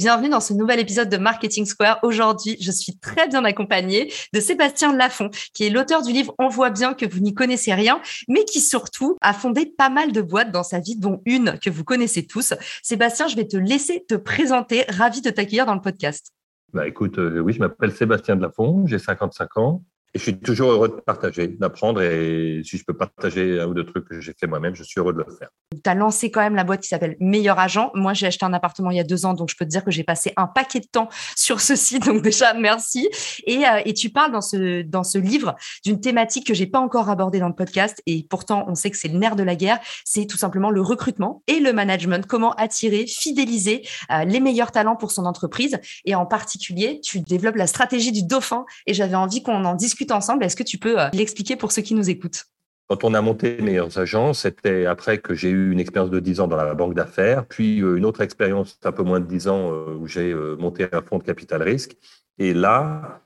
Bienvenue dans ce nouvel épisode de Marketing Square. Aujourd'hui, je suis très bien accompagnée de Sébastien Lafont, qui est l'auteur du livre On voit bien que vous n'y connaissez rien, mais qui surtout a fondé pas mal de boîtes dans sa vie, dont une que vous connaissez tous. Sébastien, je vais te laisser te présenter. Ravi de t'accueillir dans le podcast. Bah écoute, euh, oui, je m'appelle Sébastien Lafont, j'ai 55 ans. Et je suis toujours heureux de partager, d'apprendre. Et si je peux partager un ou deux trucs que j'ai fait moi-même, je suis heureux de le faire. Tu as lancé quand même la boîte qui s'appelle Meilleur Agent. Moi, j'ai acheté un appartement il y a deux ans, donc je peux te dire que j'ai passé un paquet de temps sur ce site. Donc déjà, merci. Et, euh, et tu parles dans ce, dans ce livre d'une thématique que j'ai pas encore abordée dans le podcast. Et pourtant, on sait que c'est le nerf de la guerre. C'est tout simplement le recrutement et le management. Comment attirer, fidéliser euh, les meilleurs talents pour son entreprise. Et en particulier, tu développes la stratégie du dauphin. Et j'avais envie qu'on en discute ensemble. Est-ce que tu peux euh, l'expliquer pour ceux qui nous écoutent? Quand on a monté Meilleurs Agents, c'était après que j'ai eu une expérience de 10 ans dans la banque d'affaires, puis euh, une autre expérience un peu moins de 10 ans euh, où j'ai monté un fonds de capital risque. Et là,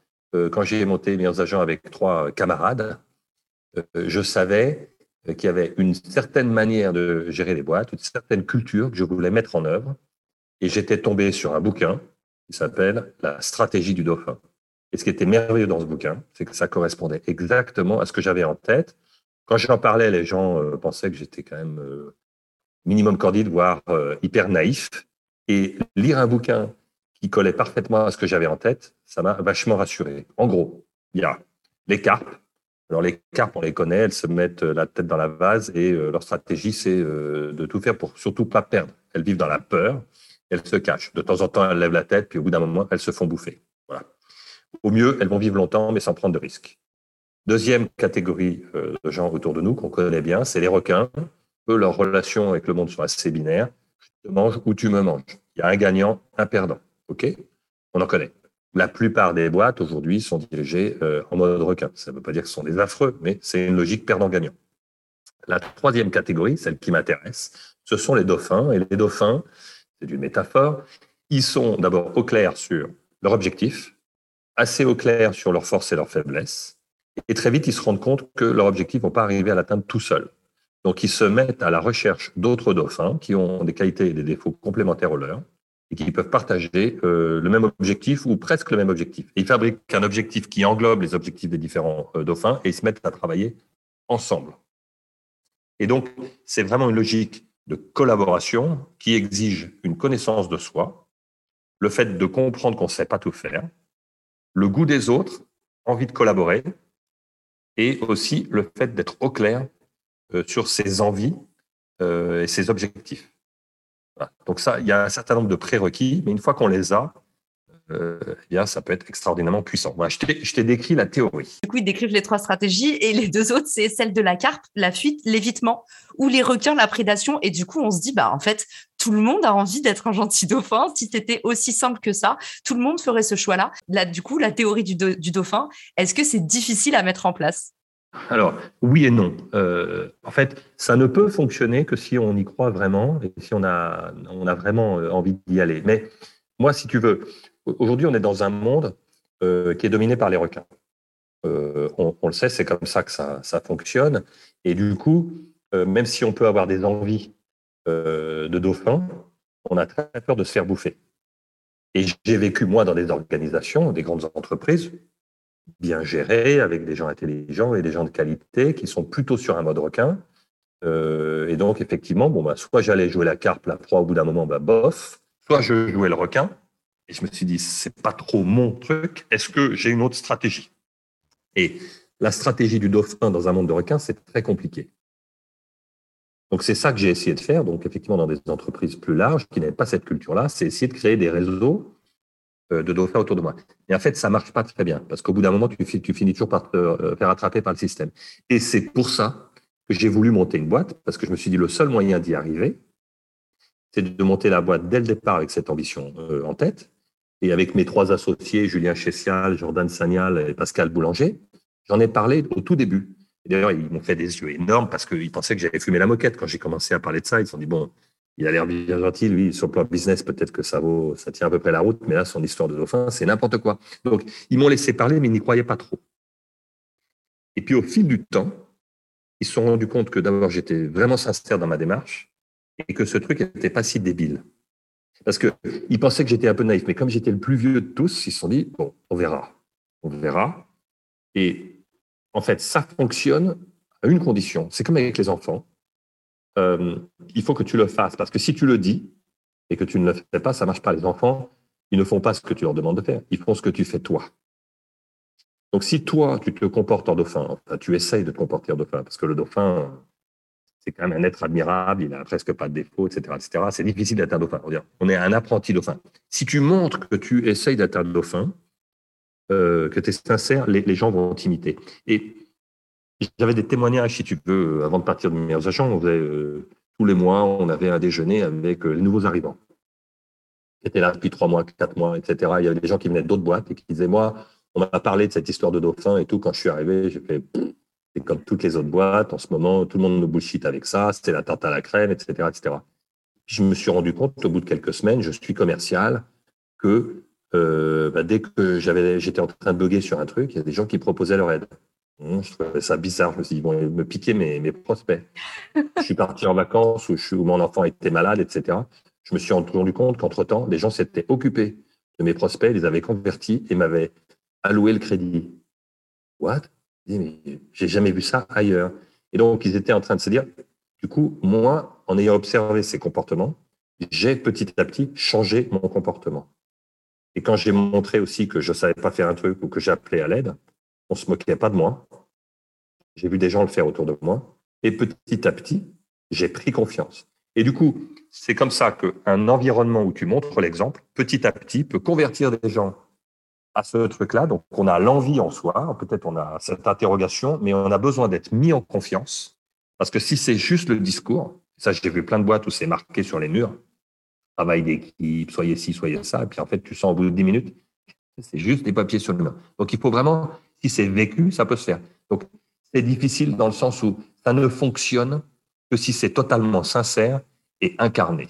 quand j'ai monté Meilleurs Agents avec trois camarades, je savais qu'il y avait une certaine manière de gérer les boîtes, une certaine culture que je voulais mettre en œuvre. Et j'étais tombé sur un bouquin qui s'appelle La stratégie du dauphin. Et ce qui était merveilleux dans ce bouquin, c'est que ça correspondait exactement à ce que j'avais en tête. Quand j'en parlais, les gens euh, pensaient que j'étais quand même euh, minimum cordide, voire euh, hyper naïf. Et lire un bouquin qui collait parfaitement à ce que j'avais en tête, ça m'a vachement rassuré. En gros, il y a les carpes. Alors les carpes, on les connaît, elles se mettent la tête dans la vase et leur stratégie, c'est de tout faire pour surtout pas perdre. Elles vivent dans la peur, elles se cachent. De temps en temps, elles lèvent la tête, puis au bout d'un moment, elles se font bouffer. Voilà. Au mieux, elles vont vivre longtemps, mais sans prendre de risques. Deuxième catégorie euh, de gens autour de nous qu'on connaît bien, c'est les requins. Eux, leurs relations avec le monde sont assez binaires. Je te mange ou tu me manges. Il y a un gagnant, un perdant. OK? On en connaît. La plupart des boîtes aujourd'hui sont dirigées euh, en mode requin. Ça ne veut pas dire que ce sont des affreux, mais c'est une logique perdant-gagnant. La troisième catégorie, celle qui m'intéresse, ce sont les dauphins. Et les dauphins, c'est une métaphore, ils sont d'abord au clair sur leur objectif, assez au clair sur leurs forces et leurs faiblesses. Et très vite, ils se rendent compte que leur objectif ne vont pas arriver à l'atteindre tout seuls. Donc, ils se mettent à la recherche d'autres dauphins qui ont des qualités et des défauts complémentaires aux leurs et qui peuvent partager euh, le même objectif ou presque le même objectif. ils fabriquent un objectif qui englobe les objectifs des différents euh, dauphins et ils se mettent à travailler ensemble. Et donc, c'est vraiment une logique de collaboration qui exige une connaissance de soi, le fait de comprendre qu'on ne sait pas tout faire, le goût des autres, envie de collaborer, et aussi le fait d'être au clair euh, sur ses envies euh, et ses objectifs. Donc ça, il y a un certain nombre de prérequis, mais une fois qu'on les a, euh, eh bien, ça peut être extraordinairement puissant. Je t'ai décrit la théorie. Du coup, ils décrivent les trois stratégies et les deux autres, c'est celle de la carpe, la fuite, l'évitement, ou les requins, la prédation. Et du coup, on se dit, bah, en fait, tout le monde a envie d'être un gentil dauphin. Si c'était aussi simple que ça, tout le monde ferait ce choix-là. Là, du coup, la théorie du, dauphin, est-ce que c'est difficile à mettre en place? Alors, oui et non. Euh, en fait, ça ne peut fonctionner que si on y croit vraiment et si on a, vraiment euh, envie d'y aller. Mais moi, si tu veux, Aujourd'hui, on est dans un monde euh, qui est dominé par les requins. On, le sait, c'est comme ça que ça, fonctionne. Et du coup, même si on peut avoir des envies de dauphins, on a très peur de se faire bouffer. Et j'ai vécu, moi, dans des organisations, des grandes entreprises, bien gérées, avec des gens intelligents et des gens de qualité, qui sont plutôt sur un mode requin. et donc, effectivement, bon, bah, soit j'allais jouer la carpe, la proie, au bout d'un moment, bah, bof, soit je jouais le requin, et je me suis dit, c'est pas trop mon truc. Est-ce que j'ai une autre stratégie? Et la stratégie du dauphin dans un monde de requins, c'est très compliqué. Donc c'est ça que j'ai essayé de faire. Donc effectivement, dans des entreprises plus larges qui n'avaient pas cette culture-là, c'est essayer de créer des réseaux de dauphins autour de moi. Et en fait, ça marche pas très bien parce qu'au bout d'un moment, tu, tu, finis toujours par te faire attraper par le système. Et c'est pour ça que j'ai voulu monter une boîte parce que je me suis dit le seul moyen d'y arriver, c'est de monter la boîte dès le départ avec cette ambition en tête et avec mes trois associés, Julien Chessial, Jordan Sagnal et Pascal Boulanger, j'en ai parlé au tout début. D'ailleurs, ils m'ont fait des yeux énormes parce qu'ils pensaient que j'avais fumé la moquette. Quand j'ai commencé à parler de ça, ils se sont dit, bon, il a l'air bien gentil, lui, sur le plan business, peut-être que ça vaut, ça tient à peu près la route, mais là, son histoire de dauphin, c'est n'importe quoi. Donc, ils m'ont laissé parler, mais ils n'y croyaient pas trop. Et puis, au fil du temps, ils se sont rendus compte que d'abord, j'étais vraiment sincère dans ma démarche et que ce truc n'était pas si débile. Parce qu'ils pensaient que j'étais un peu naïf, mais comme j'étais le plus vieux de tous, ils se sont dit, bon, on verra. On verra. Et en fait, ça fonctionne à une condition. C'est comme avec les enfants. Euh, il faut que tu le fasses. Parce que si tu le dis et que tu ne le fais pas, ça marche pas. Les enfants, ils ne font pas ce que tu leur demandes de faire. Ils font ce que tu fais toi. Donc si toi, tu te comportes en dauphin, enfin, tu essayes de te comporter en dauphin, parce que le dauphin, c'est quand même un être admirable, il n'a presque pas de défauts, etc. etc. C'est difficile d'être un dauphin. On est un apprenti dauphin. Si tu montres que tu essayes d'être un dauphin, euh, que tu es sincère, les, gens vont t'imiter. Et j'avais des témoignages, si tu veux, avant de partir de meilleurs agents. On faisait, euh, tous les mois, on avait un déjeuner avec euh, les nouveaux arrivants qui étaient là depuis trois mois, quatre mois, etc. Il y avait des gens qui venaient d'autres boîtes et qui disaient, moi, on m'a parlé de cette histoire de dauphin et tout. Quand je suis arrivé, j'ai fait, c'est comme toutes les autres boîtes, en ce moment, tout le monde nous bullshit avec ça, c'était la tarte à la crème, etc., etc. je me suis rendu compte, au bout de quelques semaines, je suis commercial, que euh, bah, dès que j'étais en train de bugger sur un truc, il y a des gens qui proposaient leur aide. je trouvais ça bizarre. Je me suis dit, bon, ils me piquer mes, mes prospects. je suis parti en vacances où, où mon enfant était malade, etc. Je me suis rendu compte qu'entre-temps, les gens s'étaient occupés de mes prospects, les avaient convertis et m'avaient alloué le crédit. What? J'ai jamais vu ça ailleurs. Et donc, ils étaient en train de se dire, du coup, moi, en ayant observé ces comportements, j'ai petit à petit changé mon comportement. Et quand j'ai montré aussi que je ne savais pas faire un truc ou que j'appelais à l'aide, on ne se moquait pas de moi. J'ai vu des gens le faire autour de moi. Et petit à petit, j'ai pris confiance. Et du coup, c'est comme ça qu'un environnement où tu montres l'exemple, petit à petit, peut convertir des gens à ce truc-là. Donc, on a l'envie en soi, peut-être on a cette interrogation, mais on a besoin d'être mis en confiance. Parce que si c'est juste le discours, ça, j'ai vu plein de boîtes où c'est marqué sur les murs, travail d'équipe, soyez ci, soyez ça, et puis en fait, tu sens au bout de 10 minutes, c'est juste des papiers sur le mur. Donc, il faut vraiment, si c'est vécu, ça peut se faire. Donc, c'est difficile dans le sens où ça ne fonctionne que si c'est totalement sincère et incarné.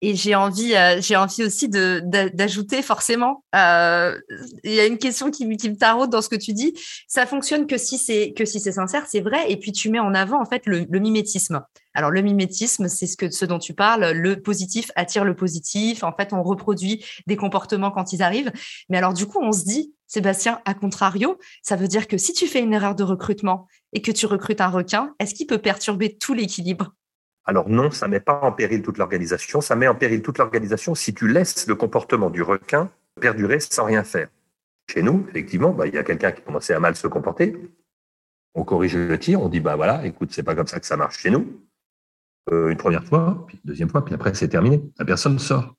Et j'ai envie, euh, j'ai envie aussi de, d'ajouter forcément. Euh, il y a une question qui, me taraude dans ce que tu dis. Ça fonctionne que si c'est que si c'est sincère, c'est vrai. Et puis tu mets en avant en fait le, mimétisme. Alors le mimétisme, c'est ce que ce dont tu parles. Le positif attire le positif. En fait, on reproduit des comportements quand ils arrivent. Mais alors du coup, on se dit, Sébastien, à contrario, ça veut dire que si tu fais une erreur de recrutement et que tu recrutes un requin, est-ce qu'il peut perturber tout l'équilibre? Alors non, ça ne met pas en péril toute l'organisation. Ça met en péril toute l'organisation si tu laisses le comportement du requin perdurer sans rien faire. Chez nous, effectivement, bah, il y a quelqu'un qui commençait à mal se comporter. On corrige le tir, on dit bah voilà, écoute, c'est pas comme ça que ça marche chez nous. Euh, une première fois, puis une deuxième fois, puis après c'est terminé. La personne sort.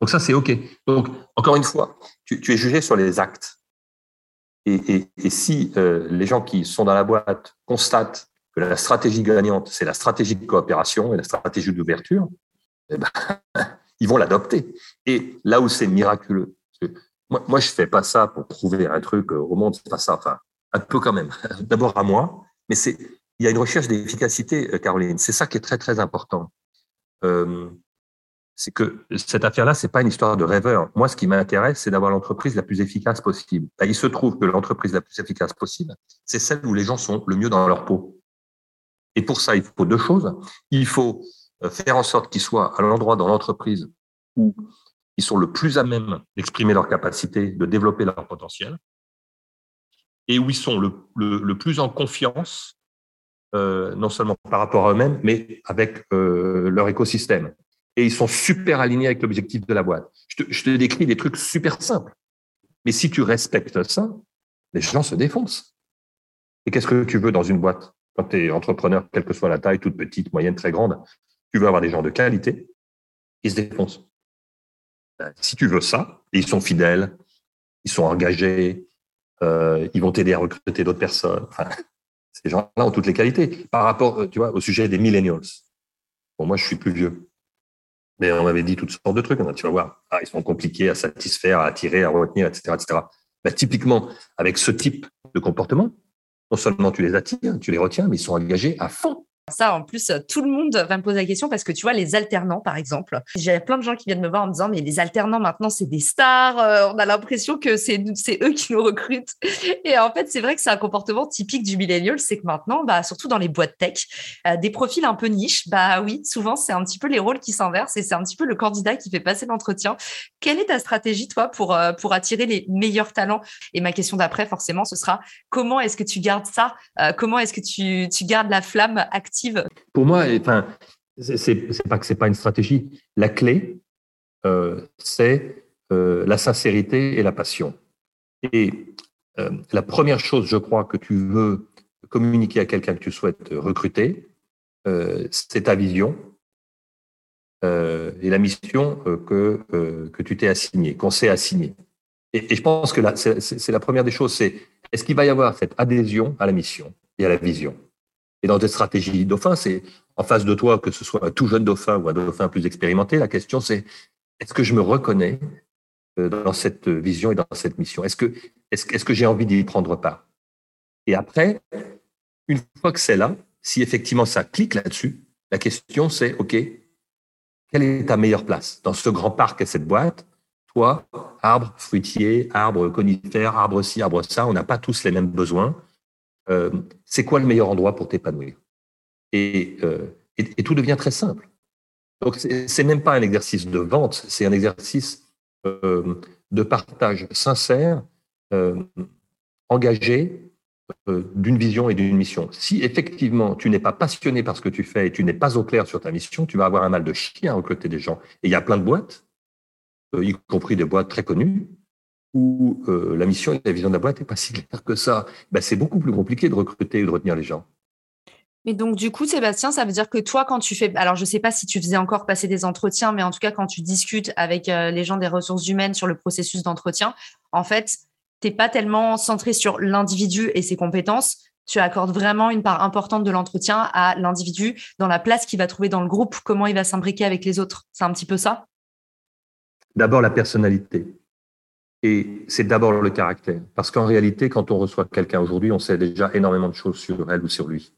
Donc ça c'est ok. Donc encore une fois, tu, es jugé sur les actes. Et, si euh, les gens qui sont dans la boîte constatent que la stratégie gagnante, c'est la stratégie de coopération et la stratégie d'ouverture, eh ben, ils vont l'adopter. Et là où c'est miraculeux, moi, je fais pas ça pour prouver un truc au monde, c'est pas ça. Enfin, un peu quand même. D'abord à moi, mais c'est il y a une recherche d'efficacité, euh, Caroline. C'est ça qui est très très important. Euh, c'est que cette affaire-là, c'est pas une histoire de rêveur. Moi, ce qui m'intéresse, c'est d'avoir l'entreprise la plus efficace possible. Ben, il se trouve que l'entreprise la plus efficace possible, c'est celle où les gens sont le mieux dans leur peau. Et pour ça, il faut deux choses. Il faut euh, faire en sorte qu'ils soient à l'endroit dans l'entreprise où ils sont le plus à même d'exprimer leur capacité, de développer leur potentiel, et où ils sont le, plus en confiance, euh, non seulement par rapport à eux-mêmes, mais avec euh, leur écosystème. Et ils sont super alignés avec l'objectif de la boîte. Je te, je te décris des trucs super simples. Mais si tu respectes ça, les gens se défoncent. Et qu'est-ce que tu veux dans une boîte? Quand tu es entrepreneur, quelle que soit la taille, toute petite, moyenne, très grande, tu veux avoir des gens de qualité, ils se défoncent. Ben, si tu veux ça, ils sont fidèles, ils sont engagés, euh, ils vont t'aider à recruter d'autres personnes. ces gens-là ont toutes les qualités. Par rapport, euh, tu vois, au sujet des millennials. Bon, moi, je suis plus vieux. Mais on m'avait dit toutes sortes de trucs. Tu vas voir, ah, ils sont compliqués à satisfaire, à attirer, à retenir, etc. etc. Ben, typiquement, avec ce type de comportement, non seulement tu les attires, tu les retiens, mais ils sont engagés à fond. Ça, en plus, tout le monde va me poser la question parce que tu vois, les alternants, par exemple, j'ai plein de gens qui viennent me voir en me disant, mais les alternants, maintenant, c'est des stars. Euh, on a l'impression que c'est eux qui nous recrutent. Et en fait, c'est vrai que c'est un comportement typique du millennial. C'est que maintenant, bah, surtout dans les boîtes tech, euh, des profils un peu niches, bah oui, souvent, c'est un petit peu les rôles qui s'inversent et c'est un petit peu le candidat qui fait passer l'entretien. Quelle est ta stratégie, toi, pour, euh, pour attirer les meilleurs talents? Et ma question d'après, forcément, ce sera comment est-ce que tu gardes ça? Comment est-ce que tu, tu gardes la flamme active pour moi, enfin, c'est pas que c'est pas une stratégie. La clé, euh, c'est euh, la sincérité et la passion. Et euh, la première chose, je crois, que tu veux communiquer à quelqu'un que tu souhaites recruter, c'est ta vision et la mission que, que tu t'es assignée, qu'on s'est assignée. Et, et, je pense que c'est la première des choses, c'est est-ce qu'il va y avoir cette adhésion à la mission et à la vision? Et dans des stratégies dauphin, c'est en face de toi, que ce soit un tout jeune dauphin ou un dauphin plus expérimenté, la question c'est est-ce que je me reconnais euh, dans cette vision et dans cette mission? Est-ce que, est -ce, que j'ai envie d'y prendre part? Et après, une fois que c'est là, si effectivement ça clique là-dessus, la question c'est OK, quelle est ta meilleure place? Dans ce grand parc et cette boîte Toi, arbre fruitier, arbre conifère, arbre ci, arbre ça, on n'a pas tous les mêmes besoins. Euh, c'est quoi le meilleur endroit pour t'épanouir? Euh, et, tout devient très simple. Donc, c'est même pas un exercice de vente, c'est un exercice euh, de partage sincère, engagé, d'une vision et d'une mission. Si effectivement tu n'es pas passionné par ce que tu fais et tu n'es pas au clair sur ta mission, tu vas avoir un mal de chien à recruter des gens. Et il y a plein de boîtes, y compris des boîtes très connues, où euh, la mission et la vision de la boîte n'est pas si claire que ça, ben, c'est beaucoup plus compliqué de recruter ou de retenir les gens. Mais donc, du coup, Sébastien, ça veut dire que toi, quand tu fais, alors je ne sais pas si tu faisais encore passer des entretiens, mais en tout cas, quand tu discutes avec euh, les gens des ressources humaines sur le processus d'entretien, en fait, tu n'es pas tellement centré sur l'individu et ses compétences. Tu accordes vraiment une part importante de l'entretien à l'individu, dans la place qu'il va trouver dans le groupe, comment il va s'imbriquer avec les autres. C'est un petit peu ça? D'abord, la personnalité. Et c'est d'abord le caractère. Parce qu'en réalité, quand on reçoit quelqu'un aujourd'hui, on sait déjà énormément de choses sur elle ou sur lui,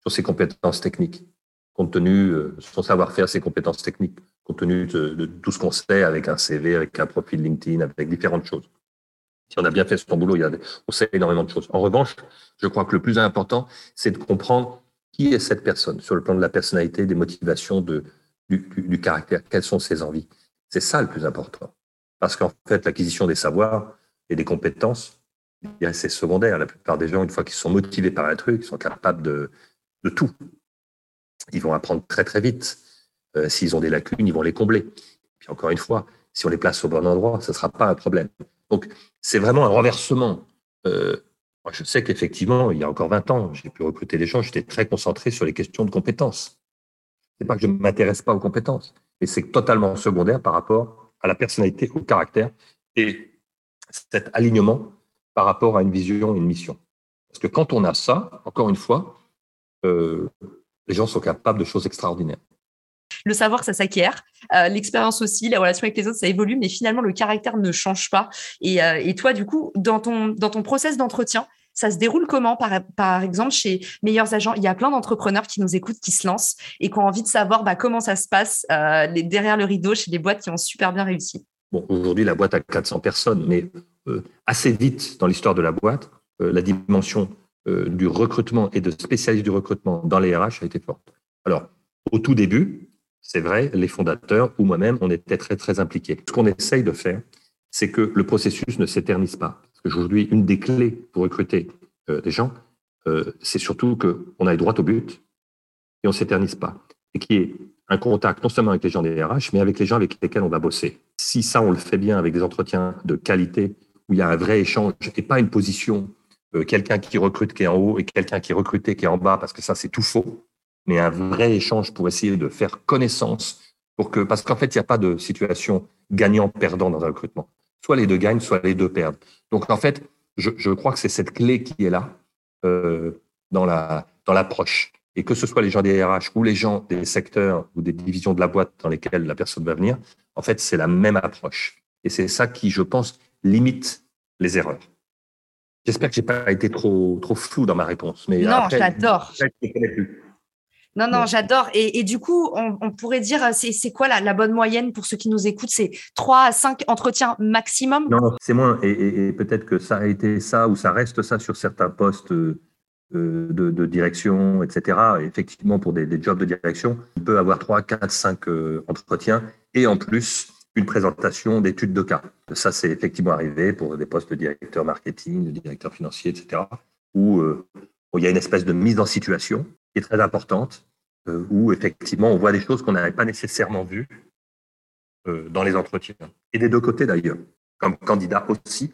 sur ses compétences techniques, compte tenu de euh, son savoir-faire, ses compétences techniques, compte tenu de, tout ce qu'on sait avec un CV, avec un profil LinkedIn, avec différentes choses. Si on a bien fait son boulot, on sait énormément de choses. En revanche, je crois que le plus important, c'est de comprendre qui est cette personne sur le plan de la personnalité, des motivations, du caractère, quelles sont ses envies? C'est ça le plus important. Parce qu'en fait, l'acquisition des savoirs et des compétences, c'est secondaire. La plupart des gens, une fois qu'ils sont motivés par un truc, ils sont capables de, tout. Ils vont apprendre très très vite. Euh, s'ils ont des lacunes, ils vont les combler. Puis encore une fois, si on les place au bon endroit, ce ne sera pas un problème. Donc, c'est vraiment un renversement. Euh, je sais qu'effectivement, il y a encore 20 ans, j'ai pu recruter des gens, j'étais très concentré sur les questions de compétences. Ce n'est pas que je ne m'intéresse pas aux compétences, mais c'est totalement secondaire par rapport à la personnalité, au caractère et cet alignement par rapport à une vision une mission. Parce que quand on a ça, encore une fois, euh, les gens sont capables de choses extraordinaires. Le savoir, ça s'acquiert. Euh, l'expérience aussi, la relation avec les autres, ça évolue, mais finalement, le caractère ne change pas. Et, euh, et toi, du coup, dans ton, dans ton process d'entretien, ça se déroule comment? Par, par exemple chez Meilleurs Agents Il y a plein d'entrepreneurs qui nous écoutent, qui se lancent et qui ont envie de savoir bah, comment ça se passe euh, derrière le rideau chez les boîtes qui ont super bien réussi. Bon, aujourd'hui, la boîte a 400 personnes, mais euh, assez vite dans l'histoire de la boîte, euh, la dimension du recrutement et de spécialistes du recrutement dans les RH a été forte. Alors, au tout début, c'est vrai, les fondateurs ou moi-même, on était très, très impliqués. Ce qu'on essaye de faire, c'est que le processus ne s'éternise pas. Aujourd'hui, une des clés pour recruter euh, des gens, euh, c'est surtout qu'on aille droit au but et on ne s'éternise pas. Et qu'il y ait un contact non seulement avec les gens des RH, mais avec les gens avec lesquels on va bosser. Si ça, on le fait bien avec des entretiens de qualité, où il y a un vrai échange et pas une position, euh, quelqu'un qui recrute qui est en haut et quelqu'un qui est recruté qui est en bas, parce que ça, c'est tout faux, mais un vrai échange pour essayer de faire connaissance Pour que, parce qu'en fait, il n'y a pas de situation gagnant-perdant dans un recrutement. Soit les deux gagnent, soit les deux perdent. Donc, en fait, je, je crois que c'est cette clé qui est là euh, dans la dans l'approche. Et que ce soit les gens des RH ou les gens des secteurs ou des divisions de la boîte dans lesquelles la personne va venir, en fait, c'est la même approche. Et c'est ça qui, je pense, limite les erreurs. J'espère que j'ai pas été trop trop flou dans ma réponse. Mais non, j'adore. Non, non, j'adore. Et, du coup, on, pourrait dire, c'est quoi la, bonne moyenne pour ceux qui nous écoutent? C'est 3 à 5 entretiens maximum? Non, c'est moins. Et, peut-être que ça a été ça ou ça reste ça sur certains postes euh, de, direction, etc. effectivement, pour des, jobs de direction, on peut avoir 3, 4, 5 entretiens et en plus une présentation d'études de cas. Ça, c'est effectivement arrivé pour des postes de directeur marketing, de directeur financier, etc. Où, euh, où il y a une espèce de mise en situation très importante euh, où effectivement on voit des choses qu'on n'avait pas nécessairement vues euh, dans les entretiens. Et des deux côtés d'ailleurs, comme candidat aussi,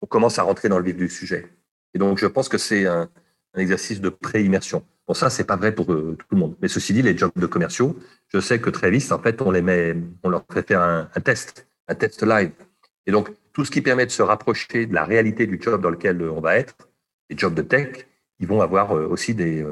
on commence à rentrer dans le vif du sujet. Et donc je pense que c'est un, exercice de pré-immersion. Bon, ça, c'est pas vrai pour euh, tout le monde. Mais ceci dit, les jobs de commerciaux, je sais que très vite, en fait, on les met, on leur fait faire un, test, un test live. Et donc, tout ce qui permet de se rapprocher de la réalité du job dans lequel on va être, les jobs de tech, ils vont avoir aussi des,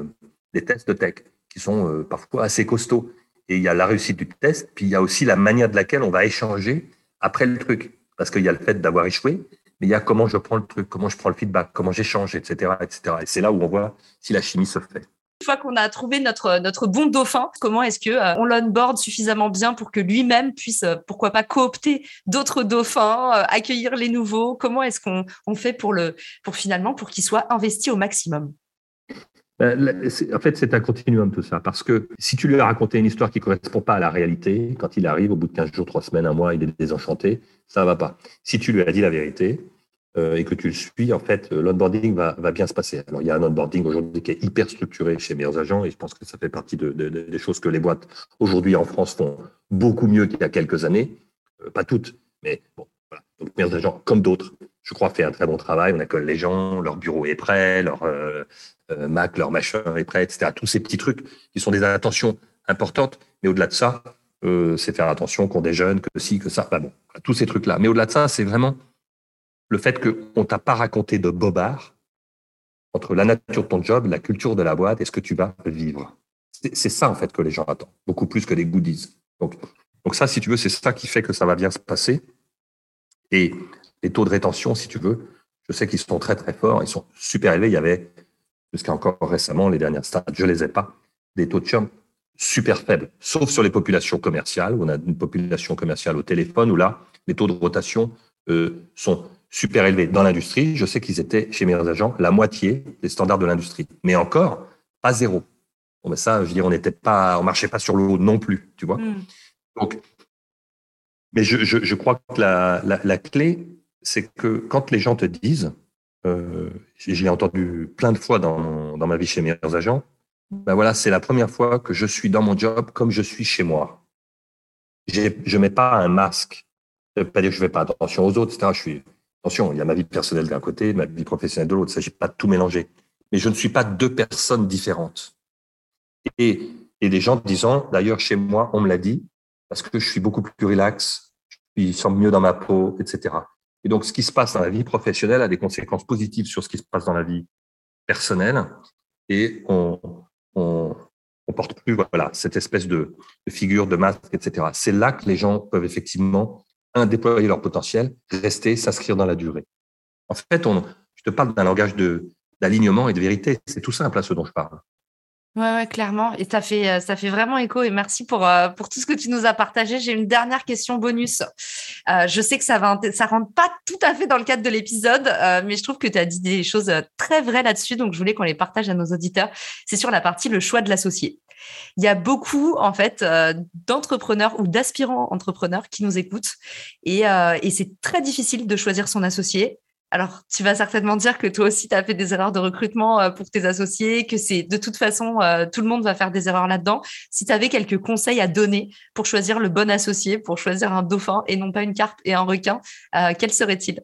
des tests tech qui sont euh, parfois assez costauds. Et il y a la réussite du test, puis il y a aussi la manière de laquelle on va échanger après le truc. Parce qu'il y a le fait d'avoir échoué, mais il y a comment je prends le truc, comment je prends le feedback, comment j'échange, etc., etc. Et c'est là où on voit si la chimie se fait. Une fois qu'on a trouvé notre, notre bon dauphin, comment est-ce que euh, on l'onboard suffisamment bien pour que lui-même puisse, euh, pourquoi pas, coopter d'autres dauphins, accueillir les nouveaux? Comment est-ce qu'on on fait pour, le, pour finalement pour qu'il soit investi au maximum? En fait, c'est un continuum tout ça, parce que si tu lui as raconté une histoire qui ne correspond pas à la réalité, quand il arrive, au bout de 15 jours, 3 semaines, un mois, il est désenchanté, ça ne va pas. Si tu lui as dit la vérité euh, et que tu le suis, en fait, euh, l'onboarding va, bien se passer. Alors, il y a un onboarding aujourd'hui qui est hyper structuré chez meilleurs agents, et je pense que ça fait partie de, des choses que les boîtes aujourd'hui en France font beaucoup mieux qu'il y a quelques années. Euh, pas toutes, mais bon, voilà. Donc, meilleurs agents, comme d'autres, je crois, fait un très bon travail. On accueille les gens, leur bureau est prêt, leur, euh, Mac, leur machin est prêt, etc. Tous ces petits trucs qui sont des attentions importantes. Mais au-delà de ça, euh, c'est faire attention qu'on déjeune, que si, que ça. bon, tous ces trucs-là. Mais au-delà de ça, c'est vraiment le fait qu'on t'a pas raconté de bobard entre la nature de ton job, la culture de la boîte et ce que tu vas vivre. C'est ça, en fait, que les gens attendent, beaucoup plus que des goodies. Donc, donc ça, si tu veux, c'est ça qui fait que ça va bien se passer. Et les taux de rétention, si tu veux, je sais qu'ils sont très, très forts, ils sont super élevés. Il y avait jusqu'à encore récemment, les dernières stats, je ne les ai pas, des taux de churn super faibles, sauf sur les populations commerciales, où on a une population commerciale au téléphone, où là, les taux de rotation euh, sont super élevés. Dans l'industrie, je sais qu'ils étaient, chez mes agents, la moitié des standards de l'industrie. Mais encore, pas zéro. Bon, ben ça, je veux dire, on n'était pas, on marchait pas sur l'eau non plus, tu vois. Hmm. Donc, mais je, je, je, crois que la, la, la clé, c'est que quand les gens te disent, euh, j'ai entendu plein de fois dans, ma vie chez mes agents, ben voilà, c'est la première fois que je suis dans mon job comme je suis chez moi. Je ne mets pas un masque. Ça veut pas dire que je ne fais pas attention aux autres, etc. Je suis, attention, il y a ma vie personnelle d'un côté, ma vie professionnelle de l'autre. Il ne s'agit pas de tout mélanger. Mais je ne suis pas deux personnes différentes. Et, et des gens disant, d'ailleurs, chez moi, on me l'a dit, parce que je suis beaucoup plus relax, je sens mieux dans ma peau, etc. Et donc, ce qui se passe dans la vie professionnelle a des conséquences positives sur ce qui se passe dans la vie personnelle. Et on, on, porte plus voilà, cette espèce de, figure, de masque, etc. C'est là que les gens peuvent effectivement, déployer leur potentiel, rester, s'inscrire dans la durée. En fait, on, je te parle d'un langage d'alignement et de vérité. C'est tout simple à ce dont je parle. Ouais, clairement. Et ça fait, euh, ça fait vraiment écho. Et merci pour, euh, pour tout ce que tu nous as partagé. J'ai une dernière question bonus. Euh, je sais que ça va, ça rentre pas tout à fait dans le cadre de l'épisode, mais je trouve que tu as dit des choses très vraies là-dessus. Donc, je voulais qu'on les partage à nos auditeurs. C'est sur la partie le choix de l'associé. Il y a beaucoup, en fait, d'entrepreneurs ou d'aspirants entrepreneurs qui nous écoutent. Et c'est très difficile de choisir son associé. Alors, tu vas certainement dire que toi aussi, tu as fait des erreurs de recrutement euh, pour tes associés, que c'est de toute façon, euh, tout le monde va faire des erreurs là-dedans. Si tu avais quelques conseils à donner pour choisir le bon associé, pour choisir un dauphin et non pas une carpe et un requin, euh, quel serait-il?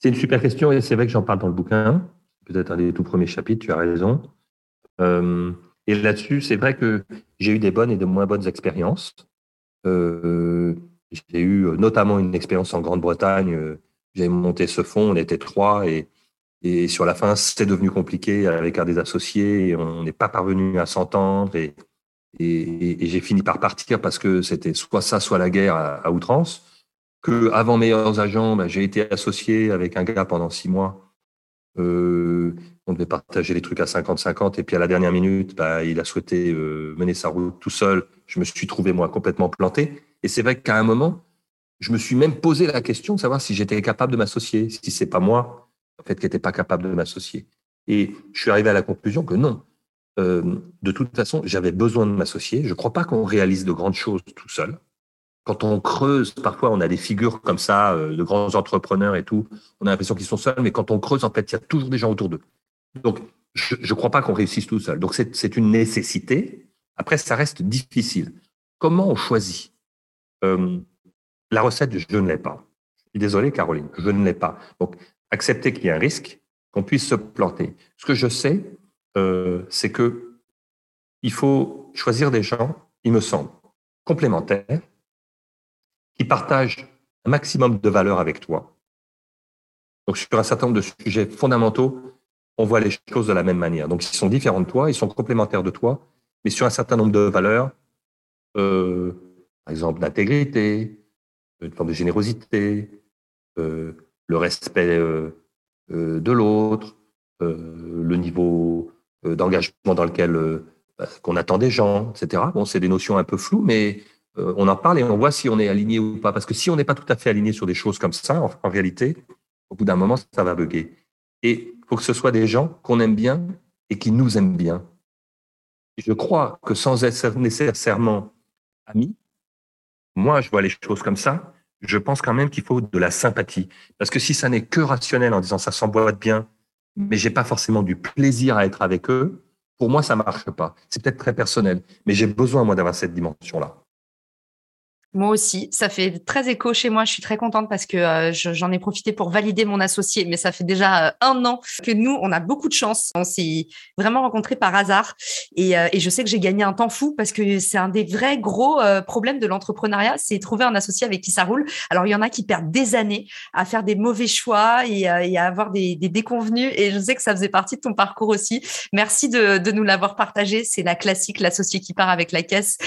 C'est une super question et c'est vrai que j'en parle dans le bouquin, peut-être un des tout premiers chapitres, tu as raison. Et là-dessus, c'est vrai que j'ai eu des bonnes et de moins bonnes expériences. Euh, j'ai eu notamment une expérience en Grande-Bretagne. J'avais monté ce fonds, on était trois et, et sur la fin, c'est devenu compliqué avec un des associés. Et on n'est pas parvenu à s'entendre et, et, j'ai fini par partir parce que c'était soit ça, soit la guerre à, à outrance. Que avant Meilleurs Agents, bah, j'ai été associé avec un gars pendant six mois. Euh, on devait partager les trucs à 50-50 et puis à la dernière minute, bah, il a souhaité euh, mener sa route tout seul. Je me suis trouvé moi complètement planté. Et c'est vrai qu'à un moment, je me suis même posé la question de savoir si j'étais capable de m'associer, si c'est pas moi en fait qui n'était pas capable de m'associer. Et je suis arrivé à la conclusion que non. Euh, de toute façon, j'avais besoin de m'associer. Je ne crois pas qu'on réalise de grandes choses tout seul. Quand on creuse, parfois on a des figures comme ça, euh, de grands entrepreneurs et tout, on a l'impression qu'ils sont seuls, mais quand on creuse, en fait, il y a toujours des gens autour d'eux. Donc, je ne crois pas qu'on réussisse tout seul. Donc, c'est une nécessité. Après, ça reste difficile. Comment on choisit? Euh, La recette, je ne l'ai pas. Je suis désolé, Caroline, je ne l'ai pas. Donc, accepter qu'il y a un risque, qu'on puisse se planter. Ce que je sais, euh, c'est que il faut choisir des gens, il me semble, complémentaires, qui partagent un maximum de valeur avec toi. Donc, sur un certain nombre de sujets fondamentaux, on voit les choses de la même manière. Donc, ils sont différents de toi, ils sont complémentaires de toi, mais sur un certain nombre de valeurs, euh, par exemple d'intégrité, une forme de générosité, euh, le respect euh, euh, de l'autre, le niveau d'engagement dans lequel bah, qu'on attend des gens, etc. Bon, c'est des notions un peu floues, mais on en parle et on voit si on est aligné ou pas. Parce que si on n'est pas tout à fait aligné sur des choses comme ça, en, réalité, au bout d'un moment, ça va bugger. Et il faut que ce soit des gens qu'on aime bien et qui nous aiment bien. je crois que sans être nécessairement amis, moi, je vois les choses comme ça je pense quand même qu'il faut de la sympathie. Parce que si ça n'est que rationnel en disant ça s'emboîte bien, mais j'ai pas forcément du plaisir à être avec eux, pour moi, ça marche pas. C'est peut-être très personnel, mais j'ai besoin, moi, d'avoir cette dimension-là. Moi aussi, ça fait très écho chez moi. Je suis très contente parce que euh, j'en ai profité pour valider mon associé, mais ça fait déjà euh, un an que nous, on a beaucoup de chance. On s'est vraiment rencontrés par hasard et, euh, et je sais que j'ai gagné un temps fou parce que c'est un des vrais gros problèmes de l'entrepreneuriat, c'est trouver un associé avec qui ça roule. Alors il y en a qui perdent des années à faire des mauvais choix et, et à avoir des, des, déconvenus et je sais que ça faisait partie de ton parcours aussi. Merci de, de nous l'avoir partagé. C'est la classique, l'associé qui part avec la caisse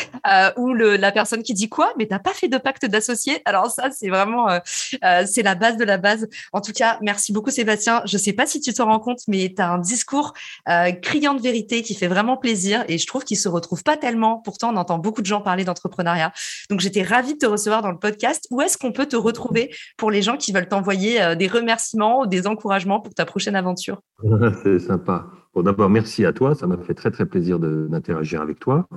ou la personne qui dit quoi, pas fait de pacte d'associés. Alors ça, c'est vraiment, euh, euh, c'est la base de la base. En tout cas, merci beaucoup Sébastien. Je sais pas si tu te rends compte, mais tu as un discours euh, criant de vérité qui fait vraiment plaisir et je trouve qu'il se retrouve pas tellement. Pourtant, on entend beaucoup de gens parler d'entrepreneuriat. Donc j'étais ravie de te recevoir dans le podcast. Où est-ce qu'on peut te retrouver pour les gens qui veulent t'envoyer des remerciements ou des encouragements pour ta prochaine aventure? C'est sympa. Bon, d'abord, merci à toi. Ça m'a fait très, très plaisir d'interagir avec toi.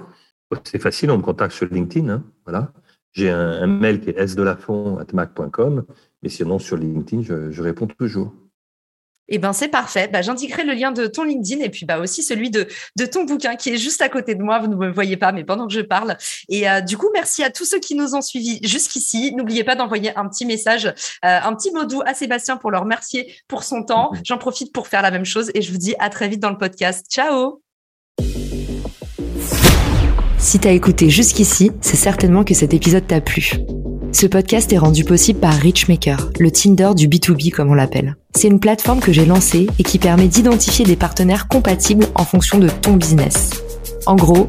C'est facile, on me contacte sur LinkedIn. Hein, voilà. J'ai un, mail qui est sdelafond.mac.com, mais sinon sur LinkedIn, je, réponds toujours. Eh ben c'est parfait. Bah, j'indiquerai le lien de ton LinkedIn et puis bah aussi celui de, de ton bouquin qui est juste à côté de moi. Vous ne me voyez pas, mais pendant que je parle. Et euh, du coup, merci à tous ceux qui nous ont suivis jusqu'ici. N'oubliez pas d'envoyer un petit message, euh, un petit mot doux à Sébastien pour le remercier pour son temps. Mhm. J'en profite pour faire la même chose et je vous dis à très vite dans le podcast. Ciao si t'as écouté jusqu'ici, c'est certainement que cet épisode t'a plu. Ce podcast est rendu possible par Richmaker, le Tinder du B2B comme on l'appelle. C'est une plateforme que j'ai lancée et qui permet d'identifier des partenaires compatibles en fonction de ton business. En gros,